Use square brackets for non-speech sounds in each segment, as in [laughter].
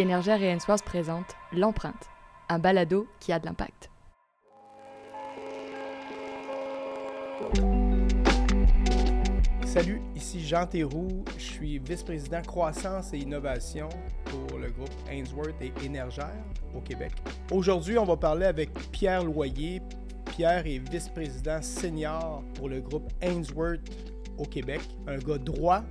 Énergère et Ainsworth présente L'Empreinte, un balado qui a de l'impact. Salut, ici Jean Théroux. Je suis vice-président croissance et innovation pour le groupe Ainsworth et Énergère au Québec. Aujourd'hui, on va parler avec Pierre Loyer. Pierre est vice-président senior pour le groupe Ainsworth au Québec. Un gars droit,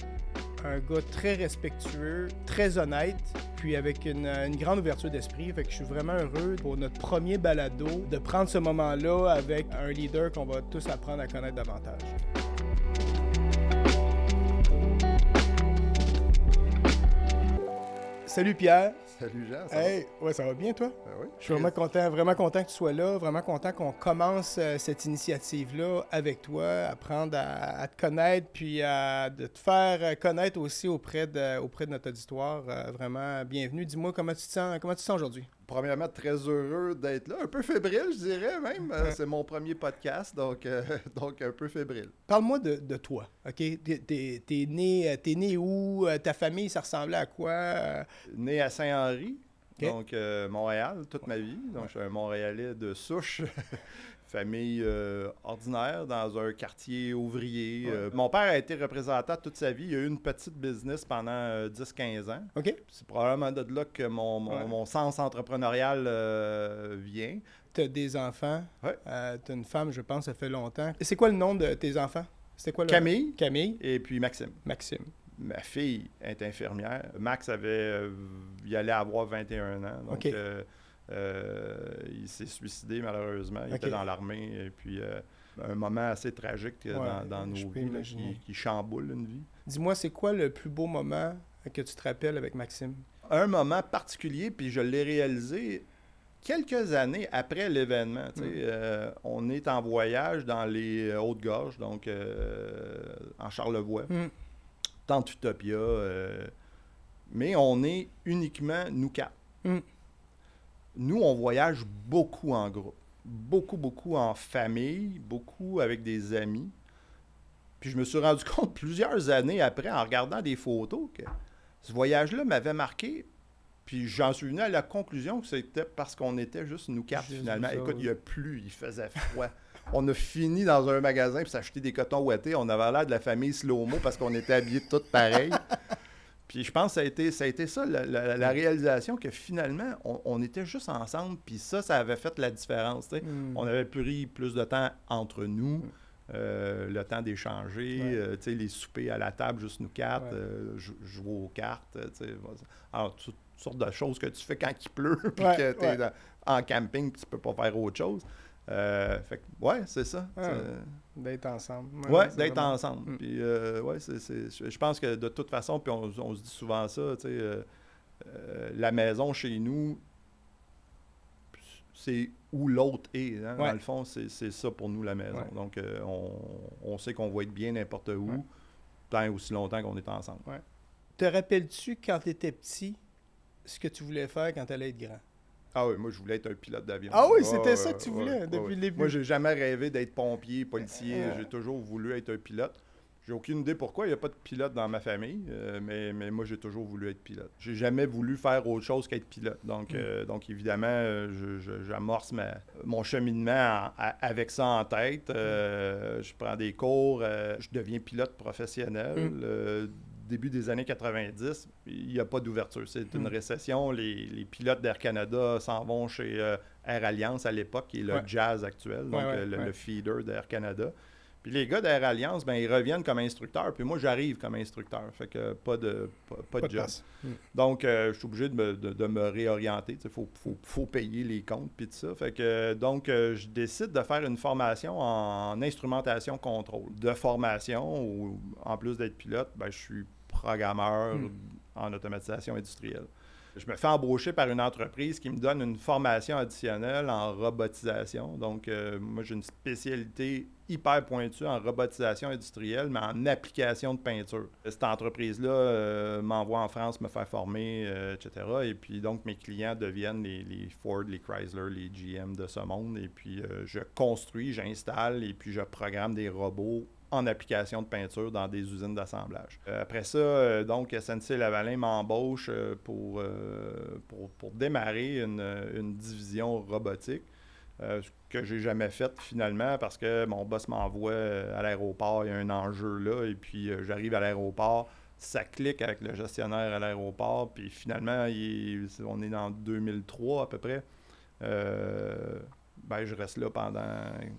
un gars très respectueux, très honnête, puis avec une, grande ouverture d'esprit. Fait que je suis vraiment heureux pour notre premier balado de prendre ce moment-là avec un leader qu'on va tous apprendre à connaître davantage. Salut Pierre. Salut Jean. Ça Hey, ouais, ça va bien toi? va? Ben oui. Je suis vraiment content, vraiment content que tu sois là, vraiment content qu'on commence euh, cette initiative-là avec toi, apprendre à, à te connaître, puis à de te faire connaître aussi auprès de, auprès de notre auditoire. Euh, vraiment, bienvenue. Dis-moi comment tu te sens, comment tu te sens aujourd'hui? Premièrement, très heureux d'être là. Un peu fébrile, je dirais même. Euh. C'est mon premier podcast, donc, euh, [laughs] donc un peu fébrile. Parle-moi de, de toi, OK? T'es, t'es né, euh, né où? Ta famille, ça ressemblait à quoi? Né à Saint-Henri, donc Montréal, toute ma vie. Donc, je suis un Montréalais de souche. [laughs] Famille euh, ordinaire dans un quartier ouvrier. Ouais. Euh, mon père a été représentant toute sa vie. Il a eu une petite business pendant euh, 10-15 ans. OK? C'est probablement de là que mon, mon, Ouais. mon sens entrepreneurial euh, vient. T'as des enfants. Ouais. Euh, t'as une femme, je pense, ça fait longtemps. C'est quoi le nom de tes enfants? C'était quoi le... Camille Camille. et puis Maxime. Maxime. Ma fille est infirmière. Max avait, il allait avoir 21 ans. Donc, Ok. Euh, il s'est suicidé malheureusement. Il était dans l'armée. Et puis, euh, un moment assez tragique euh, Ouais, dans, nos vies, qui, qui chamboule une vie. Dis-moi, c'est quoi le plus beau moment que tu te rappelles avec Maxime? Un moment particulier, puis je l'ai réalisé quelques années après l'événement. Mm. euh, on est en voyage dans les Hautes-Gorges, donc euh, en Charlevoix. Tante Utopia. euh, mais on est uniquement nous quatre. Mm. Nous, on voyage beaucoup en groupe. Beaucoup, beaucoup en famille, beaucoup avec des amis. Puis je me suis rendu [laughs] compte plusieurs années après, en regardant des photos, que ce voyage-là m'avait marqué. Puis j'en suis venu à la conclusion que c'était parce qu'on était juste nous quatre, Juste finalement. Écoute, il a plu, il faisait froid. [laughs] on a fini dans un magasin pour s'acheter des cotons ouatés. On avait l'air de la famille Slow-Mo parce qu'on était habillés tous pareils. Puis je pense que ça a été ça, a été ça la, la- la réalisation que finalement, on, on était juste ensemble. Puis ça, ça avait fait la différence. Hmm. On avait pris plus de temps entre nous, euh, le temps d'échanger, Ouais. euh, les soupers à la table, juste nous quatre, Ouais. euh, jou- jouer aux cartes. Alors, toutes sortes de choses que tu fais quand il pleut, [laughs] puis Ouais, que tu es en camping, puis tu peux pas faire autre chose. Fait que, ouais, c'est ça. D'être ensemble. Ouais, c'est d'être vraiment- ensemble. Mm. Puis, euh, ouais, c'est, c'est- je pense que de toute façon, puis on, on se dit souvent ça, tu sais, euh, euh, la maison chez nous, c'est où l'autre est. hein. Ouais. Dans le fond, c'est, c'est ça pour nous, la maison. Ouais. Donc, on, on sait qu'on va être bien n'importe où, Ouais. tant et aussi longtemps qu'on est ensemble. Te rappelles-tu, quand tu étais petit, ce que tu voulais faire quand tu allais être grand? Ah oui, moi, je voulais être un pilote d'avion. Ah oui, Ouais, c'était ça que tu voulais ouais, depuis ouais. le début. Moi, j'ai jamais rêvé d'être pompier, policier. Ouais. J'ai toujours voulu être un pilote. J'ai aucune idée pourquoi. Il n'y a pas de pilote dans ma famille, euh, mais, mais moi, j'ai toujours voulu être pilote. J'ai jamais voulu faire autre chose qu'être pilote. Donc, Mm. euh, donc évidemment, euh, j'amorce mon cheminement en- avec ça en tête. Euh, je prends des cours, je deviens pilote professionnel. Mm. Début des années 90, il n'y a pas d'ouverture. C'est une Mm. récession. Les, les pilotes d'Air Canada s'en vont chez euh, Air Alliance à l'époque, qui est le Ouais. jazz actuel, donc Ouais, ouais, euh, le, feeder d'Air Canada. Puis les gars d'Air Alliance, ben, ils reviennent comme instructeurs, puis moi, j'arrive comme instructeur. Fait que pas de, pas, pas Pas de job. place. Mm. Donc, euh, je suis obligé de me, de, de me réorienter. Il faut, faut, faut payer les comptes puis tout ça. Fait que, donc, euh, je décide de faire une formation en instrumentation contrôle. De formation, où, en plus d'être pilote, ben, je suis programmeur Mm. en automatisation industrielle. Je me fais embaucher par une entreprise qui me donne une formation additionnelle en robotisation. Donc, euh, moi, j'ai une spécialité hyper pointue en robotisation industrielle, mais en application de peinture. Cette entreprise-là euh, m'envoie en France me faire former, euh, etc. Et puis, donc, mes clients deviennent les, les Ford, les Chrysler, les GM de ce monde. Et puis, je construis, j'installe et puis je programme des robots en application de peinture dans des usines d'assemblage. Euh, après ça, euh, donc, SNC Lavalin m'embauche euh, pour, pour, pour, démarrer une, une division robotique. ce que j'ai jamais fait finalement parce que mon boss m'envoie à l'aéroport, il y a un enjeu là, et puis j'arrive à l'aéroport, ça clique avec le gestionnaire à l'aéroport, puis finalement, on est dans 2003 à peu près ben, je reste là pendant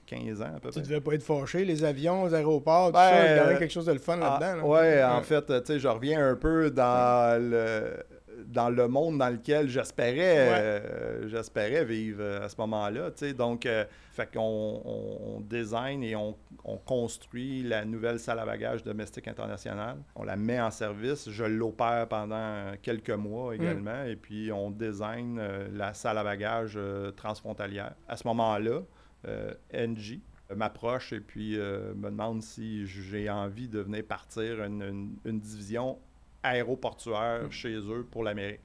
15 ans à peu près. Tu devais pas être fâché, les avions, les aéroports, tout ça, il y avait quelque chose de le fun ah, là-dedans. Oui, en fait, tu sais, je reviens un peu dans le dans le monde dans lequel j'espérais euh, j'espérais vivre à ce moment-là. Donc, euh, fait qu'on on, design et on, construit la nouvelle salle à bagages domestique internationale. On la met en service. Je l'opère pendant quelques mois mm. également. Et puis, on design euh, la salle à bagages transfrontalière. À ce moment-là, NG m'approche et puis me demande si j'ai envie de venir partir une, une division aéroportuaire mm. chez eux pour l'Amérique.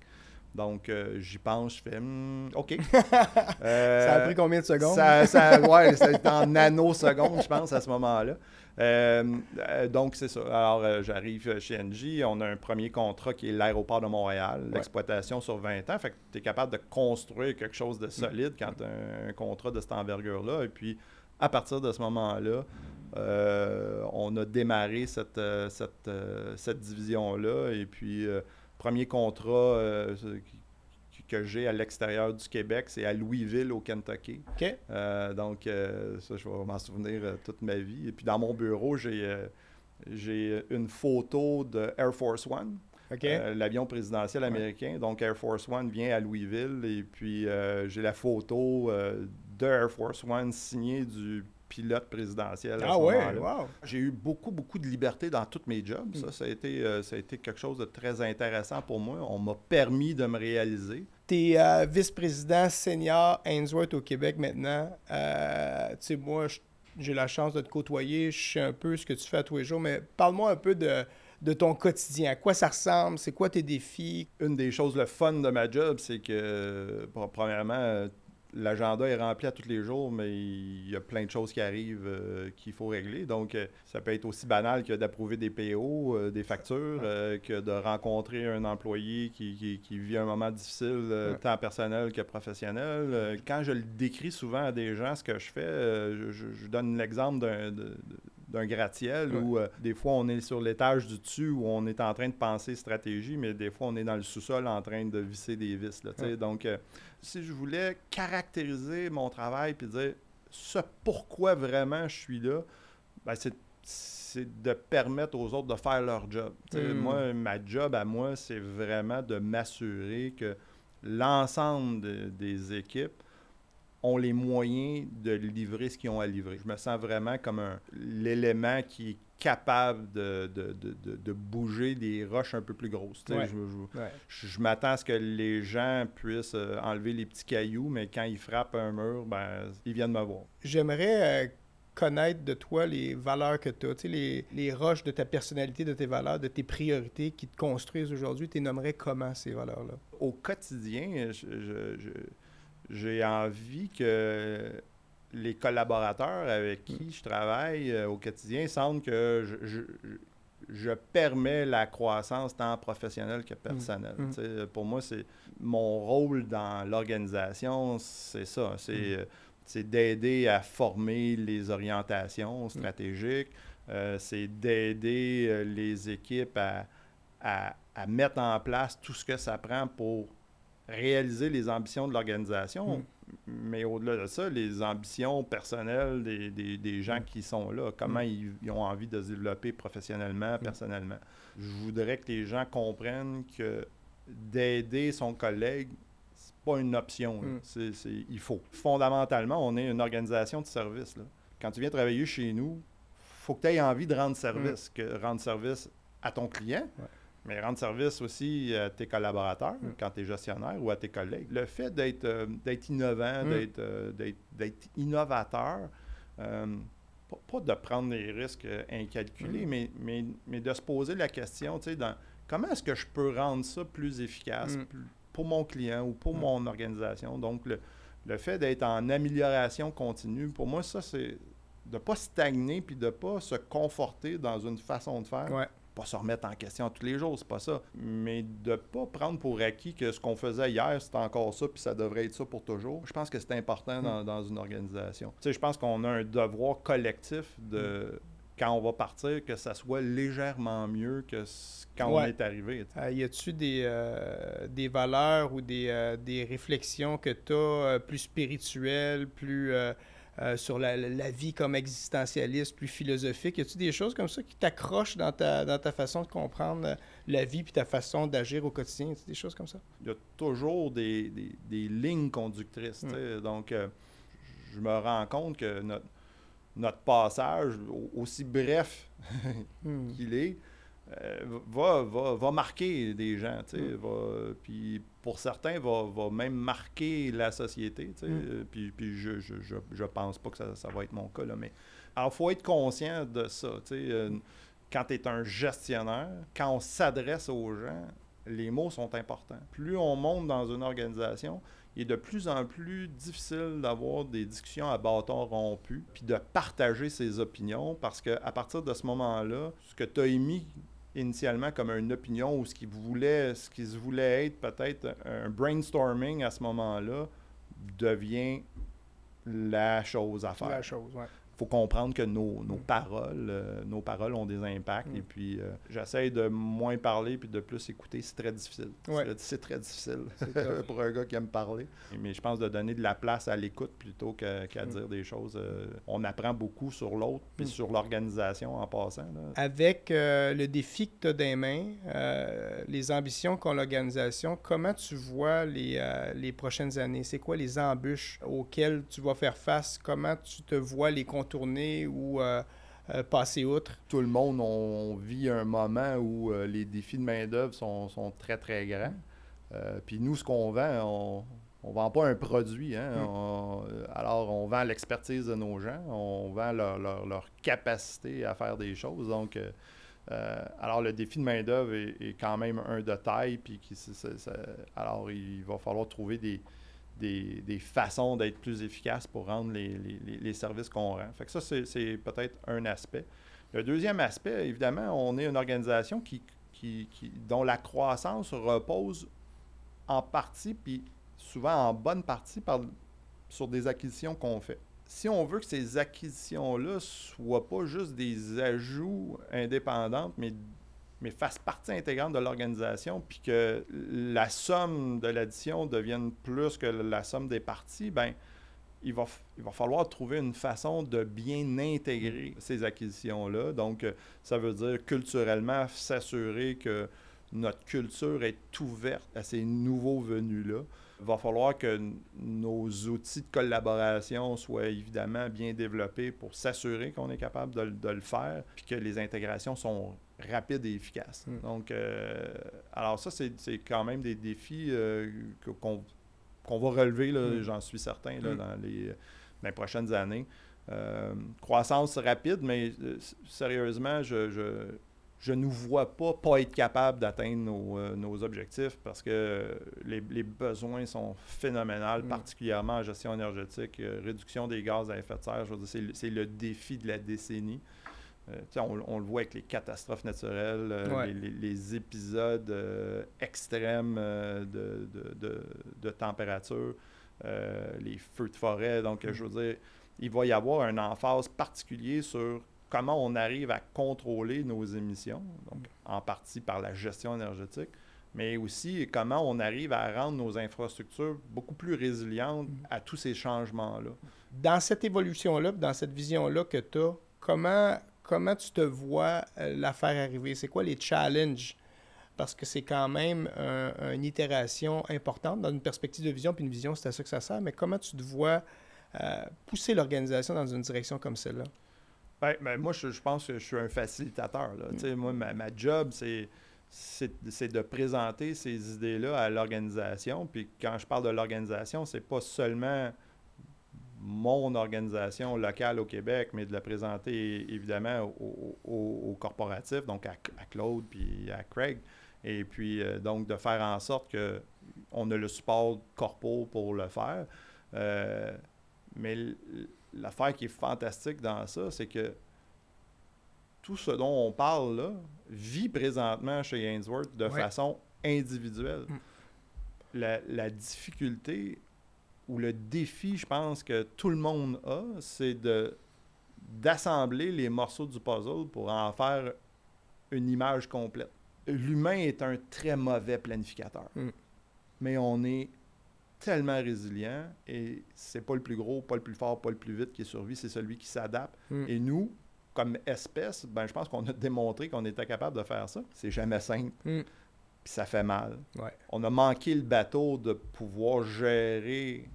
Donc, euh, j'y pense, je fais hmm, OK. [laughs] ça a pris combien de secondes? Ça, ça ouais, c'était en nanosecondes, je pense, à ce moment-là. Euh, euh, donc, c'est ça. Alors, j'arrive chez NG. On a un premier contrat qui est l'aéroport de Montréal, l'exploitation sur 20 ans. Fait que tu es capable de construire quelque chose de solide quand tu as un, contrat de cette envergure-là. Et puis, à partir de ce moment-là, euh, on a démarré cette, euh, euh, cette, division-là. Et puis, premier contrat que j'ai à l'extérieur du Québec, c'est à Louisville, au Kentucky. donc, ça, je vais m'en souvenir toute ma vie. Et puis, dans mon bureau, j'ai j'ai une photo de Air Force One. l'avion présidentiel américain. Donc, Air Force One vient à Louisville et puis j'ai la photo de Air Force One signée du pilote présidentiel. ah ouais, wow. J'ai eu beaucoup, beaucoup de liberté dans tous mes jobs. Ça, ça a, été, euh, ça a été quelque chose de très intéressant pour moi. On m'a permis de me réaliser. Tu es euh, vice-président senior Ainsworth au Québec maintenant. Euh, tu sais, moi, j'ai la chance de te côtoyer. Je sais un peu ce que tu fais à tous les jours, mais parle-moi un peu de, de ton quotidien. À quoi ça ressemble? C'est quoi tes défis? Une des choses le fun de ma job, c'est que, premièrement, l'agenda est rempli à tous les jours, mais il y a plein de choses qui arrivent euh, qu'il faut régler. Donc, euh, ça peut être aussi banal que d'approuver des PO, euh, des factures, que de rencontrer un employé qui, vit un moment difficile, tant personnel que professionnel. quand je le décris souvent à des gens, ce que je fais, je, donne l'exemple d'un d'un gratte-ciel où des fois on est sur l'étage du dessus où on est en train de penser stratégie, mais des fois on est dans le sous-sol en train de visser des vis. Là, Donc, si je voulais caractériser mon travail puis dire ce pourquoi vraiment je suis là, ben c'est de permettre aux autres de faire leur job. Hmm. Moi, ma job à moi, c'est vraiment de m'assurer que l'ensemble des équipes ont les moyens de livrer ce qu'ils ont à livrer. Je me sens vraiment comme l'élément qui est capable de, de, bouger des roches un peu plus grosses. Je, m'attends à ce que les gens puissent euh, enlever les petits cailloux, mais quand ils frappent un mur, ben, ils viennent me voir. J'aimerais euh, connaître de toi les valeurs que tu as, les, les roches de ta personnalité, de tes valeurs, de tes priorités qui te construisent aujourd'hui. Tu nommerais comment ces valeurs-là? Au quotidien, je j'ai envie que les collaborateurs avec qui je travaille euh, au quotidien sentent que je, permets la croissance tant professionnelle que personnelle. Mm. Mm. Pour moi, c'est mon rôle dans l'organisation, c'est ça. C'est mm. d'aider à former les orientations stratégiques. Euh, c'est d'aider euh, les équipes à, à, mettre en place tout ce que ça prend pour réaliser les ambitions de l'organisation, mm. mais au-delà de ça, les ambitions personnelles des, des, gens qui sont là, comment mm. ils, ont envie de se développer professionnellement, mm. personnellement. Je voudrais que les gens comprennent que d'aider son collègue, c'est pas une option. C'est, il faut. Fondamentalement, on est une organisation de service. Là. Quand tu viens travailler chez nous, faut que tu aies envie de rendre service, que rendre service à ton client. Mais rendre service aussi à tes collaborateurs mm. quand tu es gestionnaire ou à tes collègues. Le fait d'être euh, innovant, mm. euh, d'être innovateur, euh, pas, de prendre des risques incalculés, mm. mais, mais, mais, de se poser la question, tu sais, comment est-ce que je peux rendre ça plus efficace pour mon client ou pour mon organisation? Donc, le, le fait d'être en amélioration continue, pour moi, ça, c'est de pas stagner puis de pas se conforter dans une façon de faire. Ouais. Pas se remettre en question tous les jours, c'est pas ça. Mais de pas prendre pour acquis que ce qu'on faisait hier, c'était encore ça puis ça devrait être ça pour toujours. Je pense que c'est important dans, dans une organisation. Tu sais, je pense qu'on a un devoir collectif de quand on va partir, que ça soit légèrement mieux que quand on est arrivé. Euh, y a-tu des, euh, des valeurs ou des, euh, des réflexions que tu as plus spirituelles, plus euh, sur la, la vie comme existentialiste, plus philosophique? Y a-tu des choses comme ça qui t'accrochent dans ta, dans ta façon de comprendre euh, la vie puis ta façon d'agir au quotidien? Y a-tu des choses comme ça? il y a toujours des, des- des lignes conductrices. sais. Donc, euh, je me rends compte que notre, notre passage, au- aussi bref Hmm. [laughs] qu'il est, euh, va, va, va marquer des gens. Mm. va- puis pour certains, va, va même marquer la société. tu sais. Mm. Euh, Puis, puis je, je, je, je pense pas que ça, ça va être mon cas. Là, mais alors, il faut être conscient de ça. tu sais. Euh, quand tu es un gestionnaire, quand on s'adresse aux gens, les mots sont importants. Plus on monte dans une organisation, il est de plus en plus difficile d'avoir des discussions à bâton rompu, puis de partager ses opinions, parce qu'à partir de ce moment-là, ce que tu as émis initialement comme une opinion ou ce qui voulait, ce qui se voulait être peut-être un brainstorming à ce moment-là devient la chose à faire La chose. Faut comprendre que nos, nos paroles, euh, nos paroles ont des impacts. Mm. Et puis, euh, j'essaie de moins parler puis de plus écouter. C'est très difficile. Ouais. C'est- très difficile [laughs] pour un gars qui aime parler. Mais je pense de donner de la place à l'écoute plutôt qu'à Mm. dire des choses. euh, on apprend beaucoup sur l'autre puis Mm. sur l'organisation en passant. là. Avec le défi que tu as des mains, les ambitions qu'ont l'organisation, comment tu vois les, les prochaines années? C'est quoi les embûches auxquelles tu vas faire face? Comment tu te vois les contourner ou euh, euh, passer outre? Tout le monde, on vit un moment où euh, les défis de main-d'œuvre sont, sont très, très grands. Puis nous, ce qu'on vend, on ne vend pas un produit. hein. Mm. On- euh, alors, on vend l'expertise de nos gens, on vend leur, leur- leur capacité à faire des choses. Donc, euh, alors, le défi de main-d'œuvre est, est quand même un de taille. Puis alors, il va falloir trouver des, des, des façons d'être plus efficaces pour rendre les, les- services qu'on rend. Fait ça, c'est, peut-être un aspect. Le deuxième aspect, évidemment, on est une organisation qui, qui- qui- dont la croissance repose en partie, puis souvent en bonne partie, par, sur des acquisitions qu'on fait. Si on veut que ces acquisitions-là soient pas juste des ajouts indépendants, mais, mais fassent partie intégrante de l'organisation, puis que la somme de l'addition devienne plus que la somme des parties, ben il va, il va falloir trouver une façon de bien intégrer ces acquisitions-là. Donc, euh, ça veut dire culturellement s'assurer que notre culture est ouverte à ces nouveaux venus-là. Il va falloir que nos outils de collaboration soient évidemment bien développés pour s'assurer qu'on est capable de, de le faire, puis que les intégrations sont rapides et efficaces. Mm. Donc, euh, alors ça, c'est c'est quand même des défis euh, qu'on qu'on va relever, là, Mm. j'en suis certain, là, Mm. dans, les, dans les prochaines années. Euh, croissance rapide, mais euh, sérieusement, je, je, je nous vois pas pas être capable d'atteindre nos, euh, nos objectifs parce que les, les besoins sont phénoménaux, particulièrement en gestion énergétique, euh, réduction des gaz à effet de serre. Je veux dire, c'est le défi de la décennie. Euh, on, on le voit avec les catastrophes naturelles, euh, Ouais. les, les- les épisodes euh, extrêmes de, de- de- de température, les feux de forêt. Donc, je veux dire, il va y avoir un emphase particulier sur comment on arrive à contrôler nos émissions, donc en partie par la gestion énergétique, mais aussi comment on arrive à rendre nos infrastructures beaucoup plus résilientes à tous ces changements-là. Dans cette évolution-là, dans cette vision-là que tu as, comment, comment tu te vois euh, la faire arriver? C'est quoi les challenges? Parce que c'est quand même un- une itération importante dans une perspective de vision, puis une vision, c'est à ça que ça sert, mais comment tu te vois euh, pousser l'organisation dans une direction comme celle-là? Ben, ben, moi, je, je pense que je suis un facilitateur. Là. Sais, Moi, ma, ma job, c'est, c'est, c'est de présenter ces idées-là à l'organisation. Puis quand je parle de l'organisation, c'est pas seulement mon organisation locale au Québec, mais de la présenter évidemment au, au, au corporatif, donc à, à Claude puis à Craig. Et puis, euh, donc, de faire en sorte que on a le support corpo pour le faire. Euh, mais l'affaire qui est fantastique dans ça, c'est que tout ce dont on parle là vit présentement chez Ainsworth de Ouais. façon individuelle. Mm. La, la difficulté ou le défi, je pense, que tout le monde a, c'est de d'assembler les morceaux du puzzle pour en faire une image complète. L'humain est un très mauvais planificateur. Mm. Mais on est tellement résilient et c'est pas le plus gros, pas le plus fort, pas le plus vite qui survit, c'est celui qui s'adapte. Mm. Et nous, comme espèce, ben, je pense qu'on a démontré qu'on était capable de faire ça. C'est jamais simple, Mm. puis ça fait mal. Ouais. On a manqué le bateau de pouvoir gérer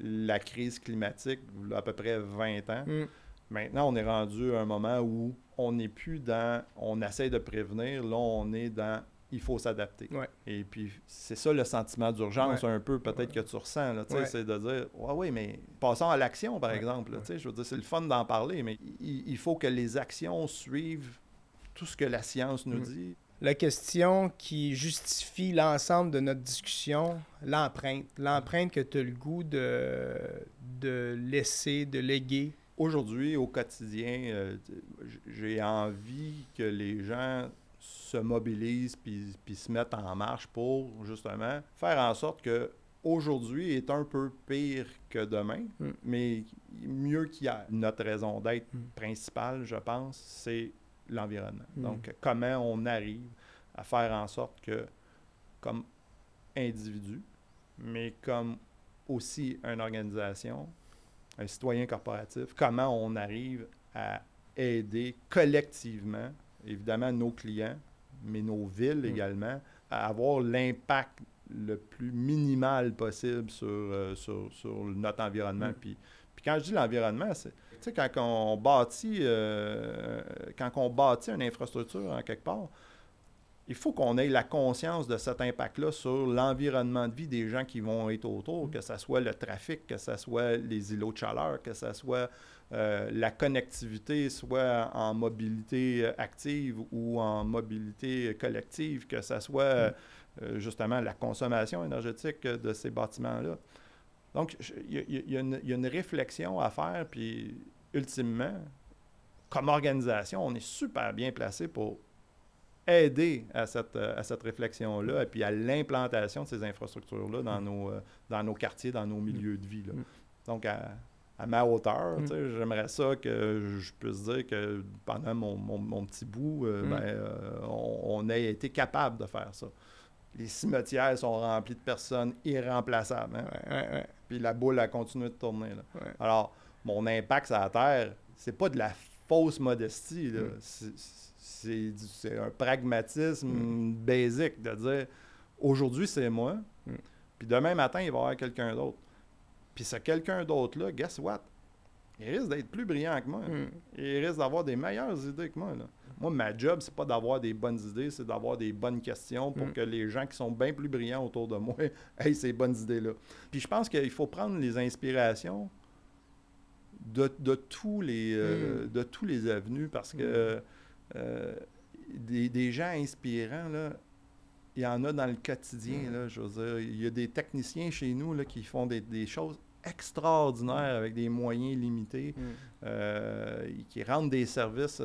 la crise climatique à peu près 20 ans. Mm. Maintenant, on est rendu à un moment où on n'est plus dans on essaie de prévenir, là, on est dans il faut s'adapter. Ouais. Et puis, c'est ça le sentiment d'urgence, Ouais. un peu, peut-être que tu ressens. C'est de dire Ouais, oui, mais passons à l'action, par exemple. là, Je veux dire, c'est le fun d'en parler, mais il, il faut que les actions suivent tout ce que la science nous Mm. dit. La question qui justifie l'ensemble de notre discussion, l'empreinte. L'empreinte que tu as le goût de, de laisser, de léguer. Aujourd'hui, au quotidien, euh, j'ai envie que les gens se mobilisent puis, puis se mettent en marche pour justement faire en sorte que aujourd'hui est un peu pire que demain, Mm. mais mieux qu'hier. Notre raison d'être Mm. principale, je pense, c'est l'environnement. Mm. Donc, comment on arrive à faire en sorte que, comme individu, mais comme aussi une organisation, un citoyen corporatif, comment on arrive à aider collectivement, évidemment, nos clients, mais nos villes Mm. également, à avoir l'impact le plus minimal possible sur, euh, sur, sur notre environnement. Mm. Puis, puis quand je dis l'environnement, c'est, quand on bâtit, euh, quand bâtit une infrastructure en quelque part, il faut qu'on ait la conscience de cet impact-là sur l'environnement de vie des gens qui vont être autour, que ce soit le trafic, que ce soit les îlots de chaleur, que ce soit euh, la connectivité, soit en mobilité active ou en mobilité collective, que ce soit euh, justement la consommation énergétique de ces bâtiments-là. Donc, il y a une réflexion à faire, puis ultimement, comme organisation, on est super bien placé pour aider à cette, euh, à cette réflexion-là et puis à l'implantation de ces infrastructures-là dans, Mm. nos, euh, dans nos quartiers, dans nos milieux de vie. là. Mm. Donc, à, à ma hauteur, Mm. j'aimerais ça que je puisse dire que pendant mon, mon- mon petit bout, euh, Mm. ben, euh, on, on ait été capable de faire ça. Les cimetières sont remplis de personnes irremplaçables. hein. Ouais, ouais, ouais, Puis la boule a continué de tourner. là. Alors, mon impact sur la Terre, c'est pas de la fausse modestie. là. Mm. C'est- un pragmatisme basique de dire aujourd'hui, c'est moi, Mm. puis demain matin, il va y avoir quelqu'un d'autre. Puis ce quelqu'un d'autre-là, guess what? Il risque d'être plus brillant que moi. Mm. Il risque d'avoir des meilleures idées que moi. là. Moi, ma job, c'est pas d'avoir des bonnes idées, c'est d'avoir des bonnes questions pour Mm. que les gens qui sont bien plus brillants autour de moi [laughs] aient ces bonnes idées-là. Puis je pense qu'il faut prendre les inspirations de, de tous, les, euh, de tous les avenues parce que euh, des, des gens inspirants, là, il y en a dans le quotidien. Mm. Là, je veux dire, il y a des techniciens chez nous là, qui font des, des choses extraordinaires avec des moyens limités, Mm. euh, qui rendent des services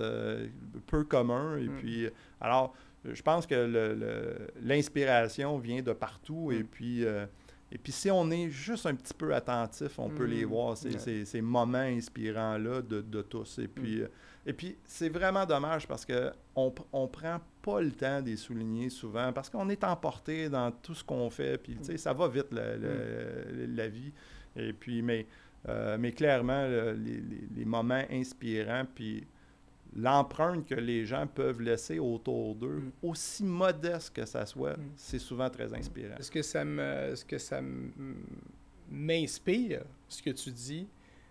peu communs. Et Mm. puis, alors, je pense que le- le- l'inspiration vient de partout. Et Mm. puis, et puis, si on est juste un petit peu attentif, on peut les Mm. voir, ces, Ouais. ces- ces moments inspirants-là de, de tous. Et puis, euh, et puis c'est vraiment dommage parce qu'on on prend pas le temps de les souligner souvent parce qu'on est emporté dans tout ce qu'on fait. Puis, tu sais, ça va vite, la, la- la vie. Et puis, mais, euh, mais clairement, le- les, les- les moments inspirants, puis l'empreinte que les gens peuvent laisser autour d'eux, Mm. aussi modeste que ça soit, Mm. c'est souvent très inspirant. Ce que ça me, ce que ça m'inspire, ce que tu dis,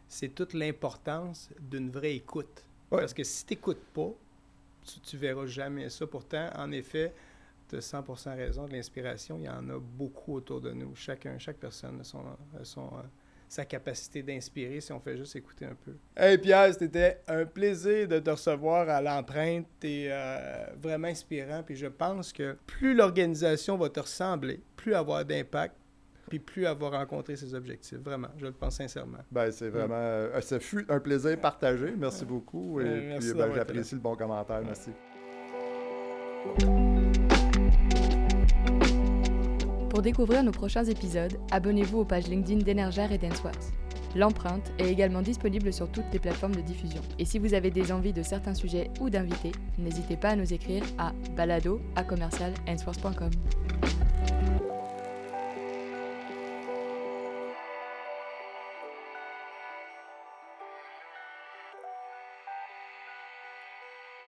c'est toute l'importance d'une vraie écoute. Ouais. Parce que si tu n'écoutes pas, tu, tu verras jamais ça. Pourtant, en effet, tu as 100% raison de l'inspiration. Il y en a beaucoup autour de nous. Chacun, chaque personne a, son, a son, sa capacité d'inspirer si on fait juste écouter un peu. Hey Pierre, c'était un plaisir de te recevoir à l'empreinte. Tu vraiment inspirant. Puis je pense que plus l'organisation va te ressembler, plus avoir d'impact, puis plus elle va rencontrer ses objectifs. Vraiment, je le pense sincèrement. Ben, c'est vraiment. euh, ça fut un plaisir partagé. Merci beaucoup. Et Ouais, merci puis, ben, j'apprécie le bon commentaire. Merci. Pour découvrir nos prochains épisodes, abonnez-vous aux pages LinkedIn d'Energère et d'Ensworth. L'empreinte est également disponible sur toutes les plateformes de diffusion. Et si vous avez des envies de certains sujets ou d'invités, n'hésitez pas à nous écrire à balado à.